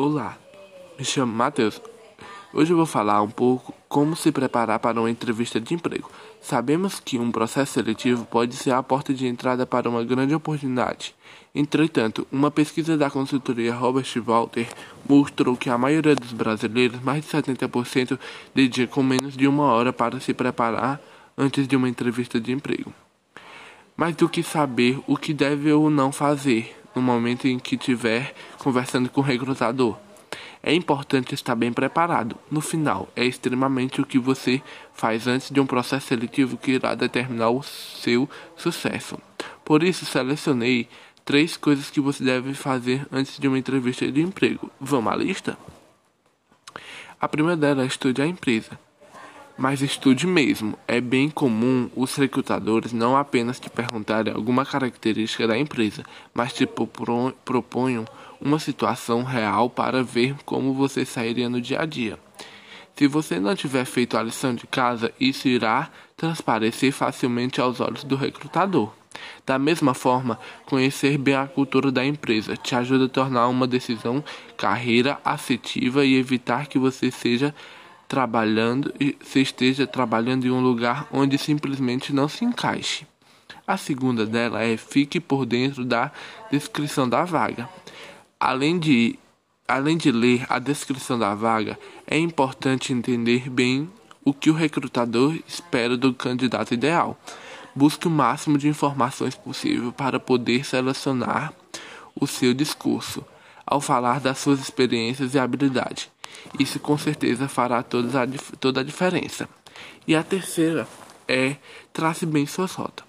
Olá, me chamo Matheus. Hoje eu vou falar um pouco como se preparar para uma entrevista de emprego. Sabemos que um processo seletivo pode ser a porta de entrada para uma grande oportunidade. Entretanto, uma pesquisa da consultoria Robert Walter mostrou que a maioria dos brasileiros, mais de 70%, dedicam menos de uma hora para se preparar antes de uma entrevista de emprego. Mais do que saber o que deve ou não fazer, no momento em que estiver conversando com o recrutador. É importante estar bem preparado. No final, é extremamente o que você faz antes de um processo seletivo que irá determinar o seu sucesso. Por isso, selecionei três coisas que você deve fazer antes de uma entrevista de emprego. Vamos à lista? A primeira delas é estudar a empresa mas estude mesmo. É bem comum os recrutadores não apenas te perguntarem alguma característica da empresa, mas te proponham uma situação real para ver como você sairia no dia a dia. Se você não tiver feito a lição de casa, isso irá transparecer facilmente aos olhos do recrutador. Da mesma forma, conhecer bem a cultura da empresa te ajuda a tornar uma decisão carreira assertiva e evitar que você seja trabalhando e se esteja trabalhando em um lugar onde simplesmente não se encaixe. A segunda dela é fique por dentro da descrição da vaga. Além de, além de ler a descrição da vaga, é importante entender bem o que o recrutador espera do candidato ideal. Busque o máximo de informações possível para poder selecionar o seu discurso ao falar das suas experiências e habilidades. Isso com certeza fará toda a, toda a diferença. E a terceira é trace bem sua rota.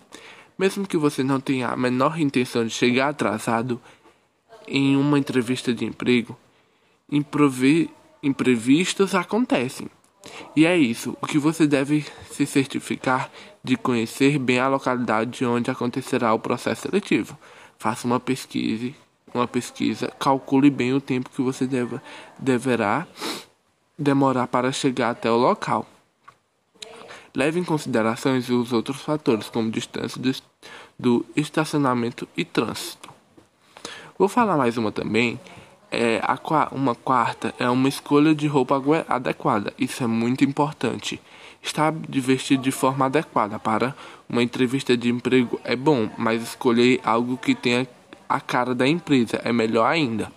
Mesmo que você não tenha a menor intenção de chegar atrasado em uma entrevista de emprego, imprevistos acontecem. E é isso, o que você deve se certificar de conhecer bem a localidade onde acontecerá o processo seletivo. Faça uma pesquisa uma pesquisa, calcule bem o tempo que você deve, deverá demorar para chegar até o local. Leve em consideração os outros fatores, como distância do, do estacionamento e trânsito. Vou falar mais uma também. É, a, uma quarta é uma escolha de roupa adequada. Isso é muito importante. Estar vestido de forma adequada para uma entrevista de emprego é bom, mas escolher algo que tenha a cara da empresa, é melhor ainda.